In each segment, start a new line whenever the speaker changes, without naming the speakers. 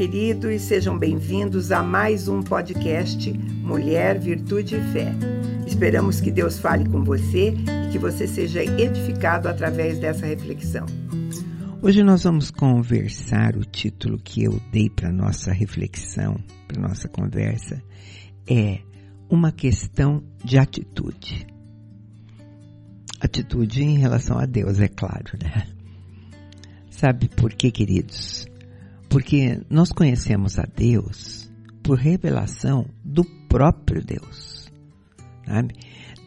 Queridos, sejam bem-vindos a mais um podcast Mulher, Virtude e Fé. Esperamos que Deus fale com você e que você seja edificado através dessa reflexão.
Hoje nós vamos conversar o título que eu dei para nossa reflexão, para nossa conversa, é uma questão de atitude. Atitude em relação a Deus, é claro, né? Sabe por quê, queridos? Porque nós conhecemos a Deus por revelação do próprio Deus. Sabe?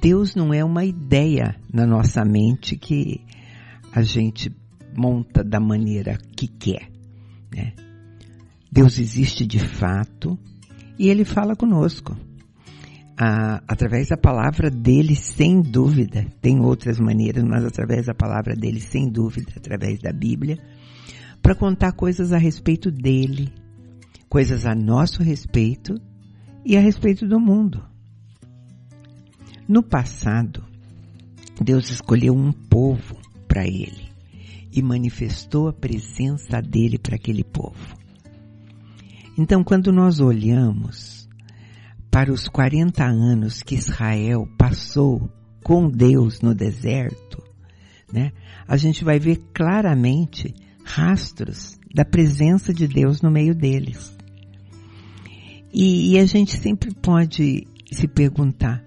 Deus não é uma ideia na nossa mente que a gente monta da maneira que quer. Né? Deus existe de fato e Ele fala conosco. Através da palavra dele, sem dúvida, tem outras maneiras, mas através da palavra dele, sem dúvida, através da Bíblia, para contar coisas a respeito dele, coisas a nosso respeito e a respeito do mundo. No passado, Deus escolheu um povo para ele e manifestou a presença dele para aquele povo. Então, quando nós olhamos para os 40 anos que Israel passou com Deus no deserto, né, a gente vai ver claramente rastros da presença de Deus no meio deles. E, e a gente sempre pode se perguntar,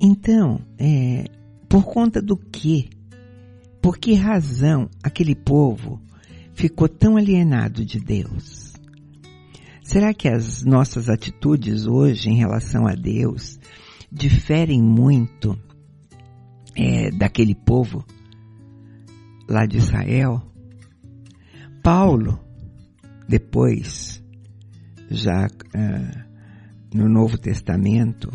então, é, por conta do que por que razão aquele povo ficou tão alienado de Deus? Será que as nossas atitudes hoje em relação a Deus diferem muito é, daquele povo lá de Israel? Paulo, depois, já uh, no Novo Testamento,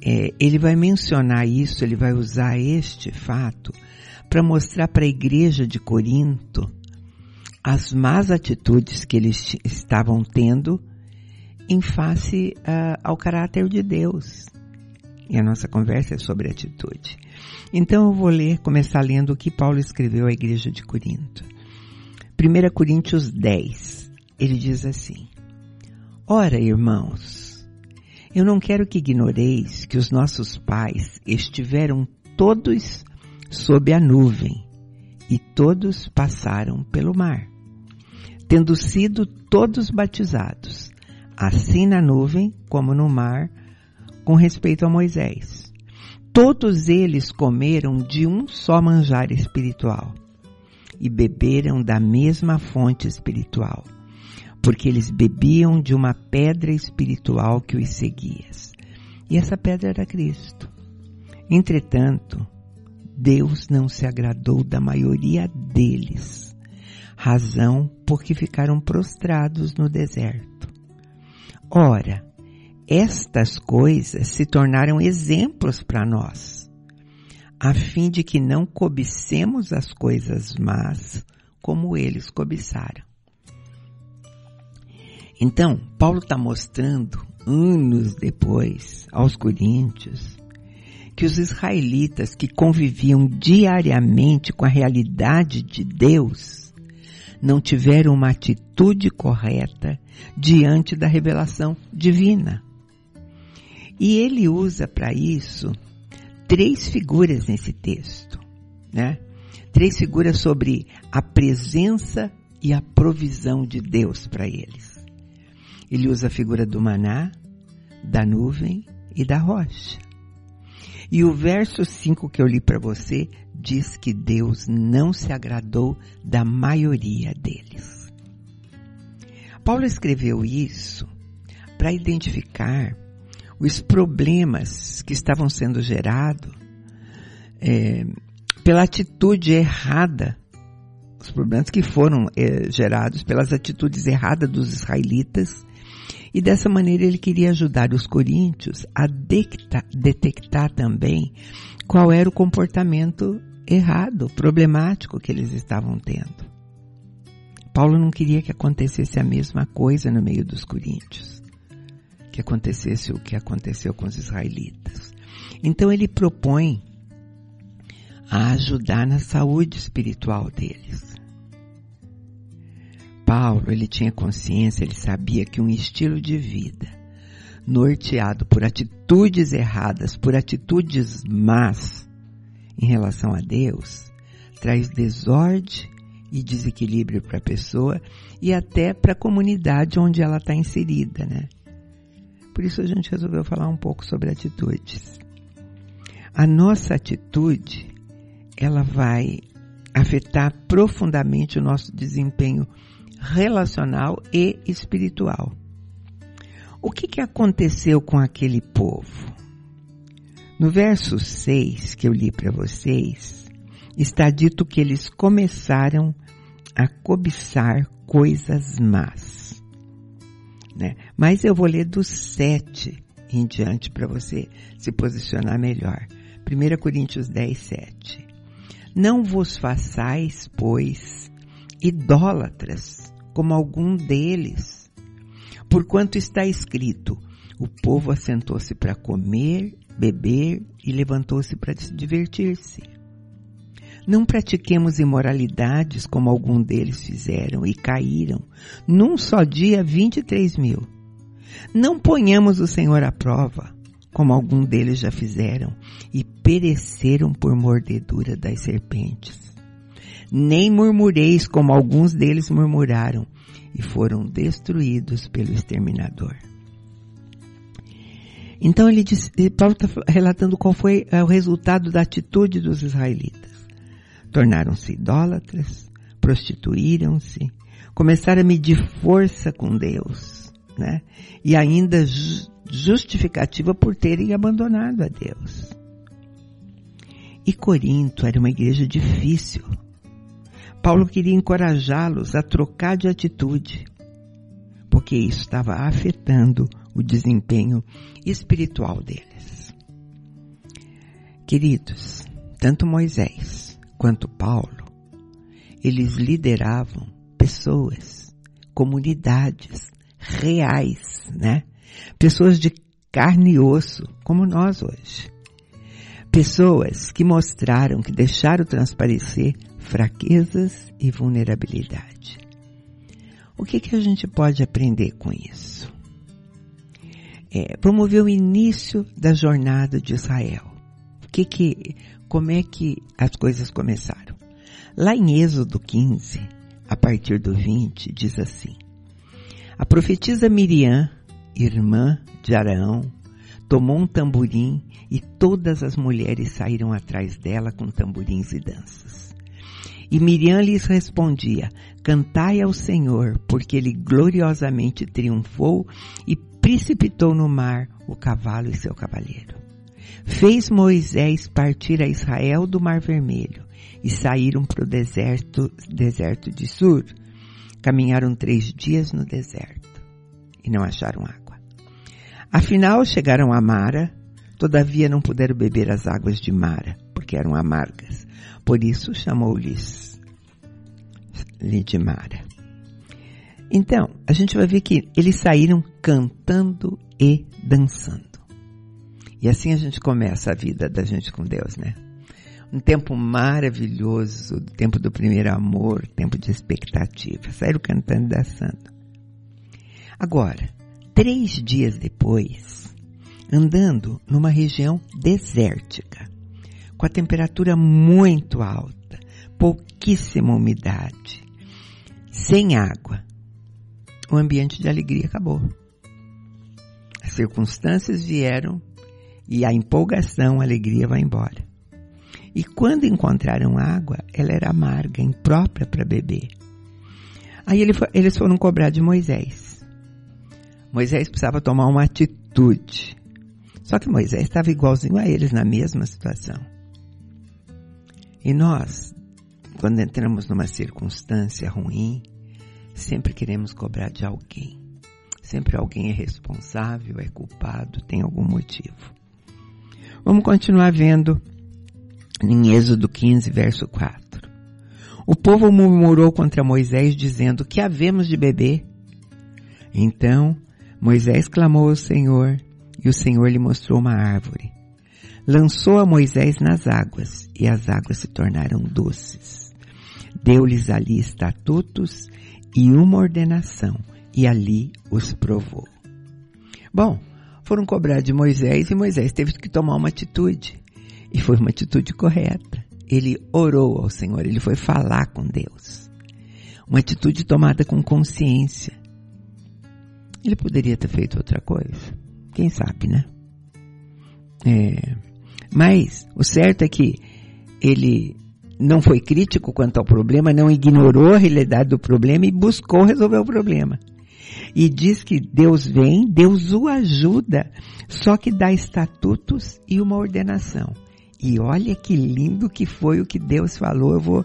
é, ele vai mencionar isso, ele vai usar este fato para mostrar para a igreja de Corinto as más atitudes que eles estavam tendo em face uh, ao caráter de Deus. E a nossa conversa é sobre atitude. Então eu vou ler, começar lendo o que Paulo escreveu à igreja de Corinto. 1 Coríntios 10, ele diz assim: Ora, irmãos, eu não quero que ignoreis que os nossos pais estiveram todos sob a nuvem, e todos passaram pelo mar, tendo sido todos batizados, assim na nuvem como no mar, com respeito a Moisés. Todos eles comeram de um só manjar espiritual e beberam da mesma fonte espiritual, porque eles bebiam de uma pedra espiritual que os seguia. E essa pedra era Cristo. Entretanto, Deus não se agradou da maioria deles, razão porque ficaram prostrados no deserto. Ora, estas coisas se tornaram exemplos para nós, a fim de que não cobicemos as coisas más como eles cobiçaram. Então, Paulo está mostrando, anos depois, aos Coríntios, que os israelitas que conviviam diariamente com a realidade de Deus não tiveram uma atitude correta diante da revelação divina. E ele usa para isso três figuras nesse texto, né? Três figuras sobre a presença e a provisão de Deus para eles. Ele usa a figura do maná, da nuvem e da rocha. E o verso 5 que eu li para você diz que Deus não se agradou da maioria deles. Paulo escreveu isso para identificar os problemas que estavam sendo gerados é, pela atitude errada, os problemas que foram é, gerados pelas atitudes erradas dos israelitas e dessa maneira ele queria ajudar os coríntios a detectar, detectar também qual era o comportamento errado, problemático que eles estavam tendo. Paulo não queria que acontecesse a mesma coisa no meio dos coríntios, que acontecesse o que aconteceu com os israelitas. Então ele propõe a ajudar na saúde espiritual deles. Paulo, ele tinha consciência, ele sabia que um estilo de vida norteado por atitudes erradas, por atitudes más em relação a Deus, traz desordem e desequilíbrio para a pessoa e até para a comunidade onde ela está inserida, né? Por isso a gente resolveu falar um pouco sobre atitudes. A nossa atitude, ela vai afetar profundamente o nosso desempenho relacional e espiritual. O que, que aconteceu com aquele povo? No verso 6 que eu li para vocês, está dito que eles começaram a cobiçar coisas más. Né? Mas eu vou ler do 7 em diante para você se posicionar melhor. 1 Coríntios 10, 7. Não vos façais, pois, idólatras, como algum deles. Porquanto está escrito, o povo assentou-se para comer, beber e levantou-se para divertir-se. Não pratiquemos imoralidades como algum deles fizeram e caíram. Num só dia, 23 mil. Não ponhamos o Senhor à prova, como algum deles já fizeram e pereceram por mordedura das serpentes. Nem murmureis como alguns deles murmuraram e foram destruídos pelo exterminador. Então ele Paulo está relatando qual foi o resultado da atitude dos israelitas tornaram-se idólatras, prostituíram-se, começaram a medir força com Deus, né? E ainda justificativa por terem abandonado a Deus. E Corinto era uma igreja difícil. Paulo queria encorajá-los a trocar de atitude, porque isso estava afetando o desempenho espiritual deles. Queridos, tanto Moisés quanto Paulo, eles lideravam pessoas, comunidades reais, né? Pessoas de carne e osso, como nós hoje. Pessoas que mostraram que deixaram transparecer fraquezas e vulnerabilidade. O que, que a gente pode aprender com isso? É, promover o início da jornada de Israel. O que que, como é que as coisas começaram. Lá em Êxodo 15, a partir do 20, diz assim: A profetisa Miriam, irmã de Araão, tomou um tamborim e todas as mulheres saíram atrás dela com tamborins e danças. E Miriam lhes respondia: Cantai ao Senhor, porque ele gloriosamente triunfou e precipitou no mar o cavalo e seu cavaleiro. Fez Moisés partir a Israel do Mar Vermelho e saíram para o deserto, deserto de Sur. Caminharam três dias no deserto e não acharam água. Afinal chegaram a Mara, todavia não puderam beber as águas de Mara, porque eram amargas. Por isso chamou-lhes de Mara. Então, a gente vai ver que eles saíram cantando e dançando. E assim a gente começa a vida da gente com Deus, né? Um tempo maravilhoso, tempo do primeiro amor, tempo de expectativa. Saíram cantando e dançando. Agora, três dias depois, andando numa região desértica, com a temperatura muito alta, pouquíssima umidade, sem água, o ambiente de alegria acabou. As circunstâncias vieram e a empolgação, a alegria vai embora. E quando encontraram água, ela era amarga, imprópria para beber. Aí eles foram cobrar de Moisés. Moisés precisava tomar uma atitude. Só que Moisés estava igualzinho a eles na mesma situação. E nós, quando entramos numa circunstância ruim, sempre queremos cobrar de alguém. Sempre alguém é responsável, é culpado, tem algum motivo. Vamos continuar vendo em Êxodo 15, verso 4. O povo murmurou contra Moisés, dizendo: Que havemos de beber? Então Moisés clamou ao Senhor, e o Senhor lhe mostrou uma árvore. lançou a Moisés nas águas, e as águas se tornaram doces. Deu-lhes ali estatutos e uma ordenação, e ali os provou. Bom, foram cobrar de Moisés e Moisés teve que tomar uma atitude. E foi uma atitude correta. Ele orou ao Senhor, ele foi falar com Deus. Uma atitude tomada com consciência. Ele poderia ter feito outra coisa. Quem sabe, né? É, mas o certo é que ele não foi crítico quanto ao problema, não ignorou a realidade do problema e buscou resolver o problema. E diz que Deus vem, Deus o ajuda, só que dá estatutos e uma ordenação. E olha que lindo que foi o que Deus falou, eu vou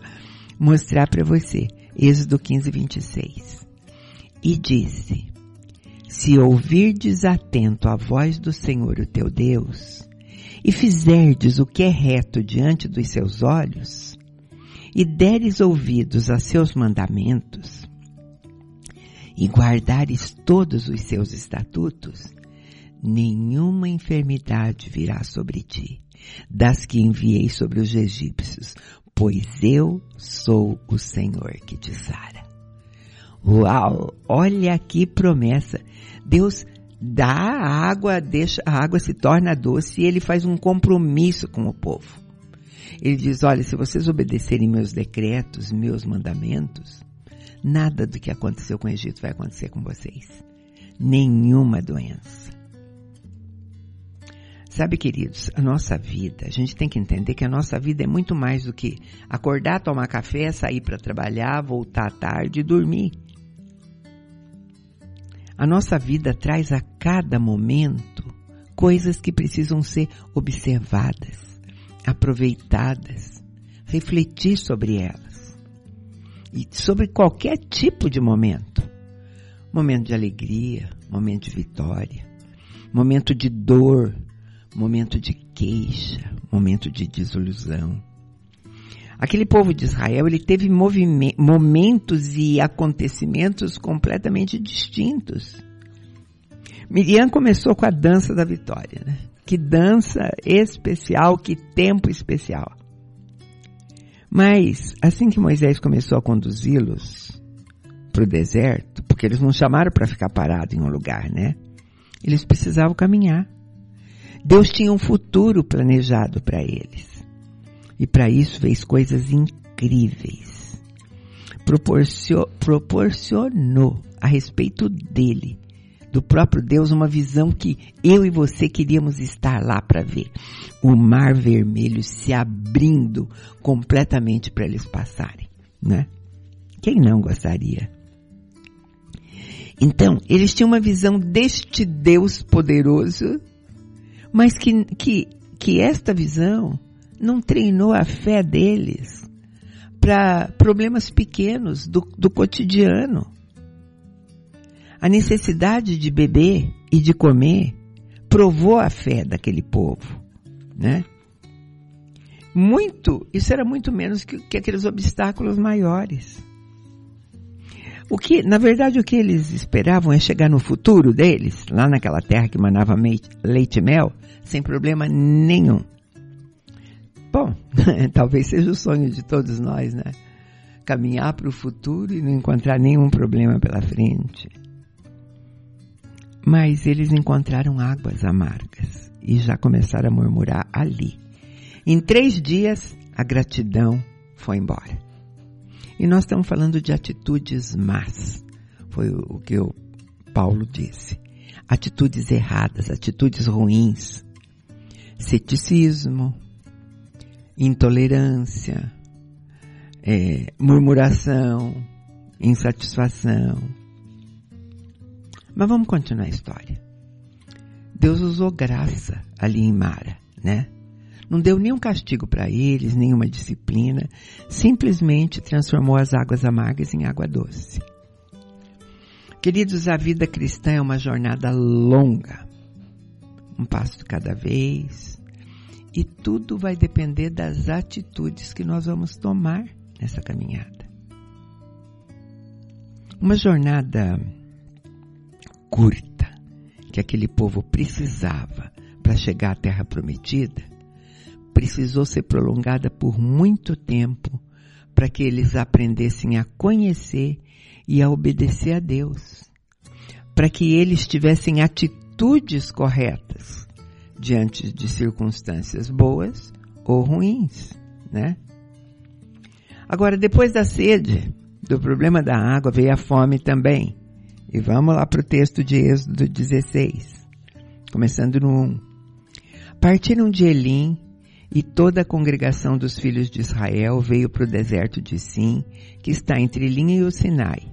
mostrar para você. Êxodo 15, 26. E disse, se ouvirdes atento a voz do Senhor, o teu Deus, e fizerdes o que é reto diante dos seus olhos, e deres ouvidos a seus mandamentos, e guardares todos os seus estatutos, nenhuma enfermidade virá sobre ti, das que enviei sobre os egípcios, pois eu sou o Senhor que te sara. Uau! Olha que promessa! Deus dá a água, deixa, a água se torna doce e ele faz um compromisso com o povo. Ele diz, olha, se vocês obedecerem meus decretos, meus mandamentos, nada do que aconteceu com o Egito vai acontecer com vocês. Nenhuma doença. Sabe, queridos, a nossa vida, a gente tem que entender que a nossa vida é muito mais do que acordar, tomar café, sair para trabalhar, voltar à tarde e dormir. A nossa vida traz a cada momento coisas que precisam ser observadas, aproveitadas, refletir sobre elas. E sobre qualquer tipo de momento. Momento de alegria, momento de vitória, momento de dor, momento de queixa, momento de desilusão Aquele povo de Israel, ele teve momentos e acontecimentos completamente distintos. Miriam começou com a dança da vitória, né? Que dança especial, que tempo especial. Mas, assim que Moisés começou a conduzi-los para o deserto, porque eles não chamaram para ficar parado em um lugar, né? Eles precisavam caminhar. Deus tinha um futuro planejado para eles. E para isso fez coisas incríveis. Proporcio, proporcionou a respeito dele, do próprio Deus, uma visão que eu e você queríamos estar lá para ver. O mar vermelho se abrindo completamente para eles passarem, né? Quem não gostaria? Então, eles tinham uma visão deste Deus poderoso, mas que, que, que esta visão não treinou a fé deles para problemas pequenos do, do cotidiano. A necessidade de beber e de comer provou a fé daquele povo, né? Muito, isso era muito menos que, que aqueles obstáculos maiores. O que, na verdade, o que eles esperavam é chegar no futuro deles, lá naquela terra que manava leite e mel, sem problema nenhum. Bom, talvez seja o sonho de todos nós, né? Caminhar para o futuro e não encontrar nenhum problema pela frente. Mas eles encontraram águas amargas e já começaram a murmurar ali. Em três dias, a gratidão foi embora. E nós estamos falando de atitudes más. Foi o que o Paulo disse. Atitudes erradas, atitudes ruins. Ceticismo, intolerância, é, murmuração, insatisfação. Mas vamos continuar a história. Deus usou graça ali em Mara, né? Não deu nenhum castigo para eles, nenhuma disciplina, simplesmente transformou as águas amargas em água doce. Queridos, a vida cristã é uma jornada longa, um passo de cada vez, e tudo vai depender das atitudes que nós vamos tomar nessa caminhada. Uma jornada curta que aquele povo precisava para chegar à terra prometida precisou ser prolongada por muito tempo para que eles aprendessem a conhecer e a obedecer a Deus, para que eles tivessem atitudes corretas diante de circunstâncias boas ou ruins, né? Agora, depois da sede, do problema da água, veio a fome também. E vamos lá para o texto de Êxodo 16, começando no 1. Partiram de Elim e toda a congregação dos filhos de Israel veio para o deserto de Sim, que está entre Elim e o Sinai,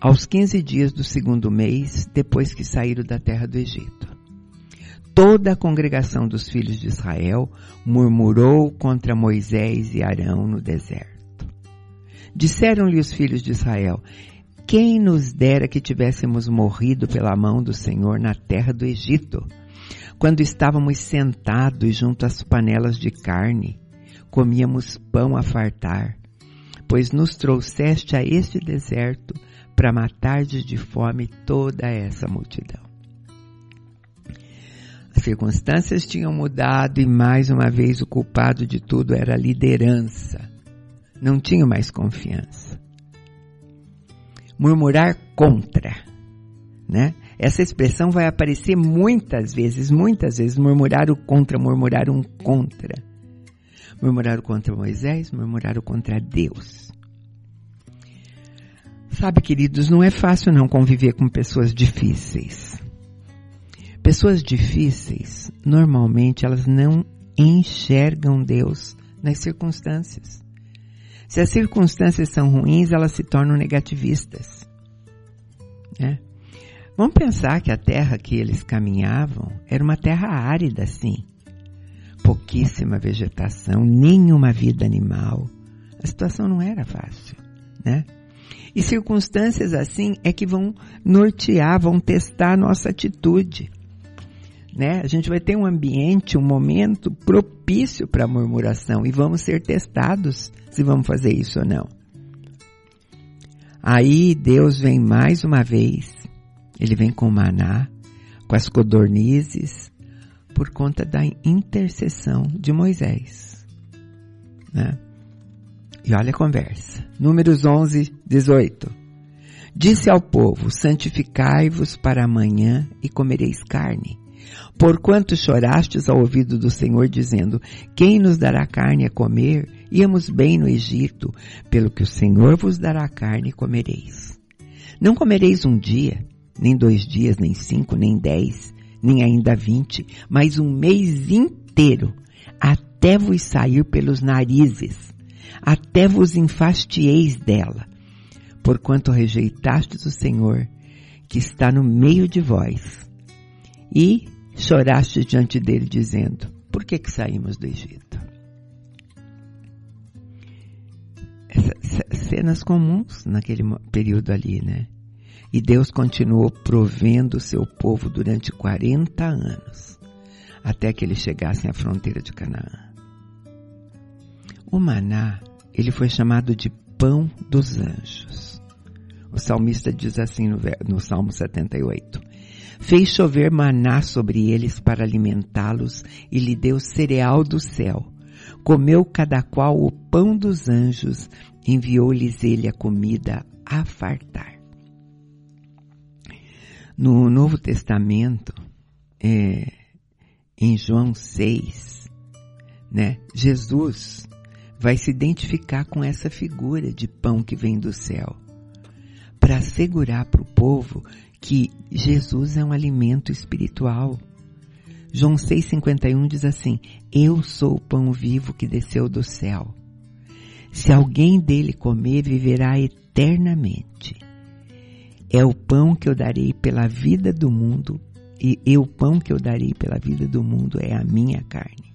aos 15 dias do segundo mês, depois que saíram da terra do Egito. Toda a congregação dos filhos de Israel murmurou contra Moisés e Arão no deserto. Disseram-lhe os filhos de Israel, quem nos dera que tivéssemos morrido pela mão do Senhor na terra do Egito, quando estávamos sentados junto às panelas de carne, comíamos pão a fartar, pois nos trouxeste a este deserto para matar de fome toda essa multidão. As circunstâncias tinham mudado e mais uma vez o culpado de tudo era a liderança não tinham mais confiança. Murmurar contra, né? Essa expressão vai aparecer muitas vezes, muitas vezes, murmurar o contra, murmurar um contra. Murmurar contra Moisés, murmurar contra Deus. Sabe, queridos, não é fácil não conviver com pessoas difíceis. Pessoas difíceis, normalmente, elas não enxergam Deus nas circunstâncias. Se as circunstâncias são ruins, elas se tornam negativistas. Né? Vamos pensar que a terra que eles caminhavam era uma terra árida, sim. Pouquíssima vegetação, nenhuma vida animal. A situação não era fácil, né? E circunstâncias assim é que vão nortear, vão testar a nossa atitude né? A gente vai ter um ambiente, um momento propício para murmuração e vamos ser testados se vamos fazer isso ou não. Aí Deus vem mais uma vez, ele vem com o maná, com as codornizes, por conta da intercessão de Moisés. Né? E olha a conversa. Números 11, 18. Disse ao povo, santificai-vos para amanhã e comereis carne Porquanto chorastes ao ouvido do Senhor, dizendo, quem nos dará carne a comer? Íamos bem no Egito, pelo que o Senhor vos dará carne e comereis. Não comereis um dia, nem dois dias, nem cinco, nem dez, nem ainda vinte, mas um mês inteiro, até vos sair pelos narizes, até vos enfastieis dela, porquanto rejeitastes o Senhor, que está no meio de vós, e choraste diante dele dizendo, por que que saímos do Egito? Essas cenas comuns naquele período ali, né? E Deus continuou provendo o seu povo durante 40 anos, até que eles chegassem à fronteira de Canaã. O maná, ele foi chamado de pão dos anjos. O salmista diz assim no, no Salmo 78 fez chover maná sobre eles para alimentá-los e lhe deu cereal do céu. Comeu cada qual o pão dos anjos, enviou-lhes ele a comida a fartar. No Novo Testamento, é, em João 6, né, Jesus vai se identificar com essa figura de pão que vem do céu, para assegurar para o povo que Jesus é um alimento espiritual. João 6,51 diz assim: Eu sou o pão vivo que desceu do céu. Se alguém dele comer, viverá eternamente. É o pão que eu darei pela vida do mundo, e, e o pão que eu darei pela vida do mundo é a minha carne.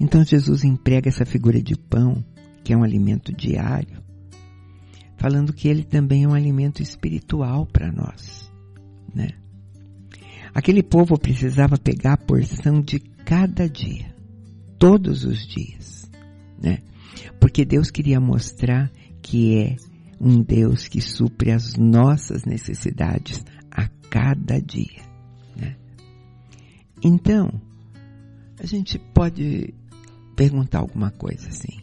Então Jesus emprega essa figura de pão, que é um alimento diário, falando que ele também é um alimento espiritual para nós, né? Aquele povo precisava pegar a porção de cada dia, todos os dias, né? Porque Deus queria mostrar que é um Deus que supre as nossas necessidades a cada dia, né? Então, a gente pode perguntar alguma coisa assim.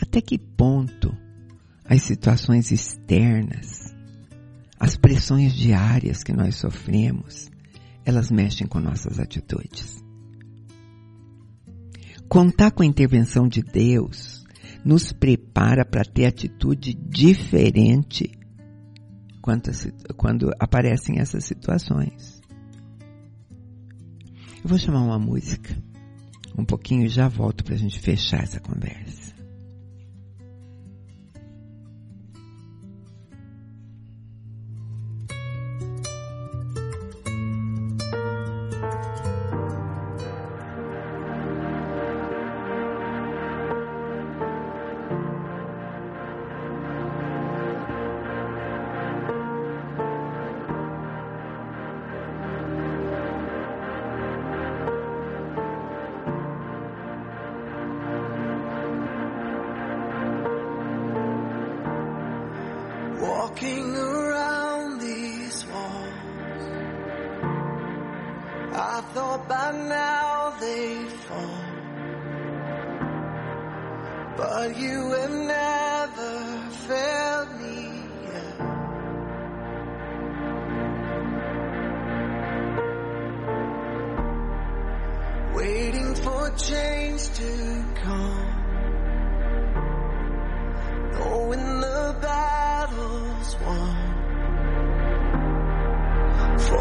Até que ponto as situações externas, as pressões diárias que nós sofremos, elas mexem com nossas atitudes? Contar com a intervenção de Deus nos prepara para ter atitude diferente quando, quando aparecem essas situações. Eu vou chamar uma música um pouquinho e já volto para a gente fechar essa conversa. walking around these walls. I thought by now they'd fall. But you have never failed me yet. Waiting for change.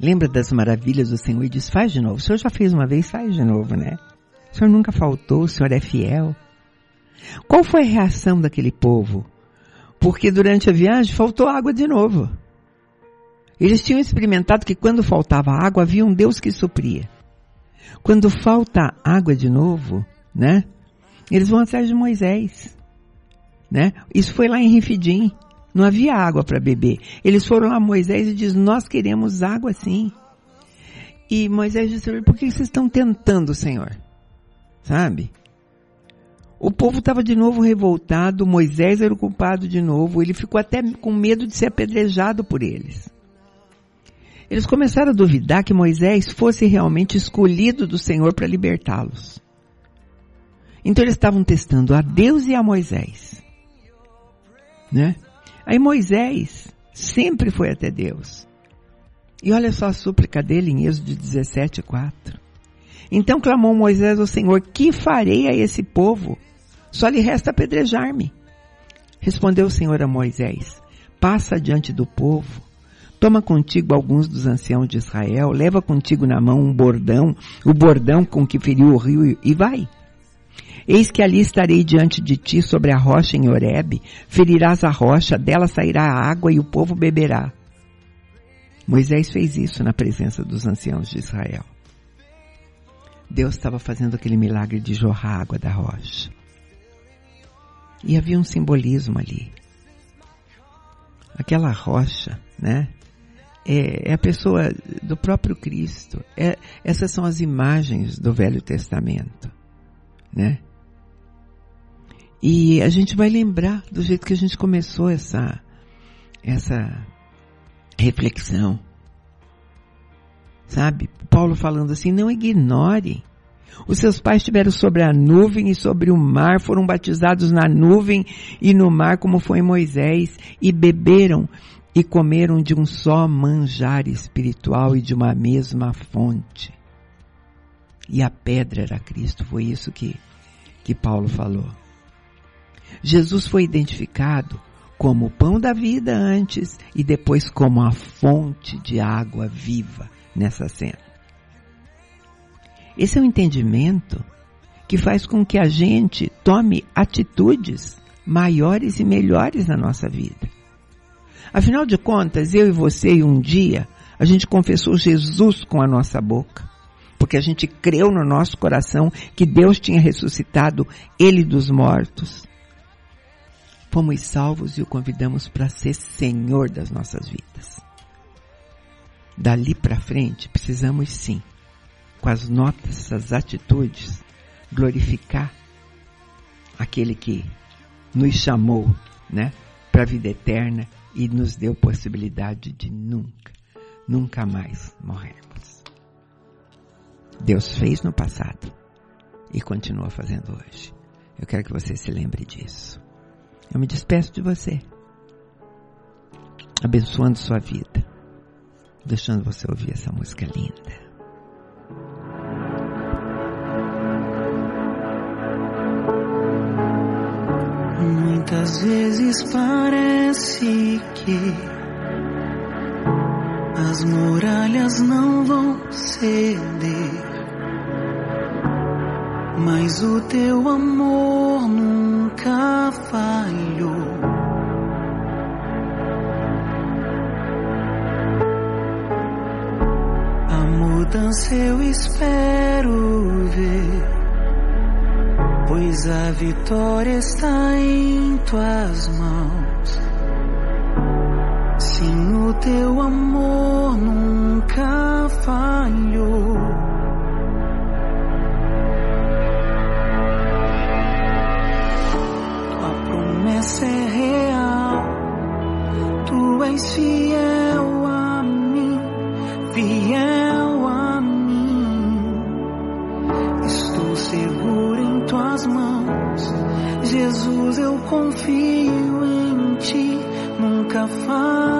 Lembra das maravilhas do Senhor e diz, faz de novo. O Senhor já fez uma vez, faz de novo, né? O Senhor nunca faltou, o Senhor é fiel. Qual foi a reação daquele povo? Porque durante a viagem faltou água de novo. Eles tinham experimentado que quando faltava água, havia um Deus que supria. Quando falta água de novo, né? Eles vão atrás de Moisés né? Isso foi lá em Rifidim. Não havia água para beber. Eles foram lá Moisés e diz: "Nós queremos água sim". E Moisés disse: "Por que vocês estão tentando, Senhor?" Sabe? O povo estava de novo revoltado, Moisés era o culpado de novo, ele ficou até com medo de ser apedrejado por eles. Eles começaram a duvidar que Moisés fosse realmente escolhido do Senhor para libertá-los. Então eles estavam testando a Deus e a Moisés né? Aí Moisés sempre foi até Deus. E olha só a súplica dele em Êxodo 17, 4. Então clamou Moisés ao Senhor, que farei a esse povo? Só lhe resta apedrejar-me. Respondeu o Senhor a Moisés, passa diante do povo, toma contigo alguns dos anciãos de Israel, leva contigo na mão um bordão, o bordão com que feriu o rio e vai. Eis que ali estarei diante de ti sobre a rocha em Horebe, ferirás a rocha, dela sairá a água e o povo beberá. Moisés fez isso na presença dos anciãos de Israel. Deus estava fazendo aquele milagre de jorrar água da rocha. E havia um simbolismo ali. Aquela rocha, né? É, é a pessoa do próprio Cristo. É, essas são as imagens do Velho Testamento, né? E a gente vai lembrar do jeito que a gente começou essa, essa reflexão. Sabe? Paulo falando assim, não ignore. Os seus pais estiveram sobre a nuvem e sobre o mar, foram batizados na nuvem e no mar, como foi Moisés, e beberam e comeram de um só manjar espiritual e de uma mesma fonte. E a pedra era Cristo, foi isso que, que Paulo falou. Jesus foi identificado como o pão da vida antes e depois como a fonte de água viva nessa cena. Esse é o um entendimento que faz com que a gente tome atitudes maiores e melhores na nossa vida. Afinal de contas, eu e você, um dia, a gente confessou Jesus com a nossa boca, porque a gente creu no nosso coração que Deus tinha ressuscitado ele dos mortos fomos salvos e o convidamos para ser Senhor das nossas vidas. Dali para frente, precisamos sim, com as notas, as atitudes, glorificar aquele que nos chamou, né, para a vida eterna e nos deu possibilidade de nunca, nunca mais morrermos. Deus fez no passado e continua fazendo hoje. Eu quero que você se lembre disso. Eu me despeço de você, abençoando sua vida, deixando você ouvir essa música linda.
Muitas vezes parece que as muralhas não vão ceder mas o teu amor nunca falhou. A mudança eu espero ver, pois a vitória está em tuas mãos. Sim, o teu amor nunca falhou. Promessa é real. Tu és fiel a mim, fiel a mim. Estou seguro em tuas mãos. Jesus, eu confio em ti, nunca falharás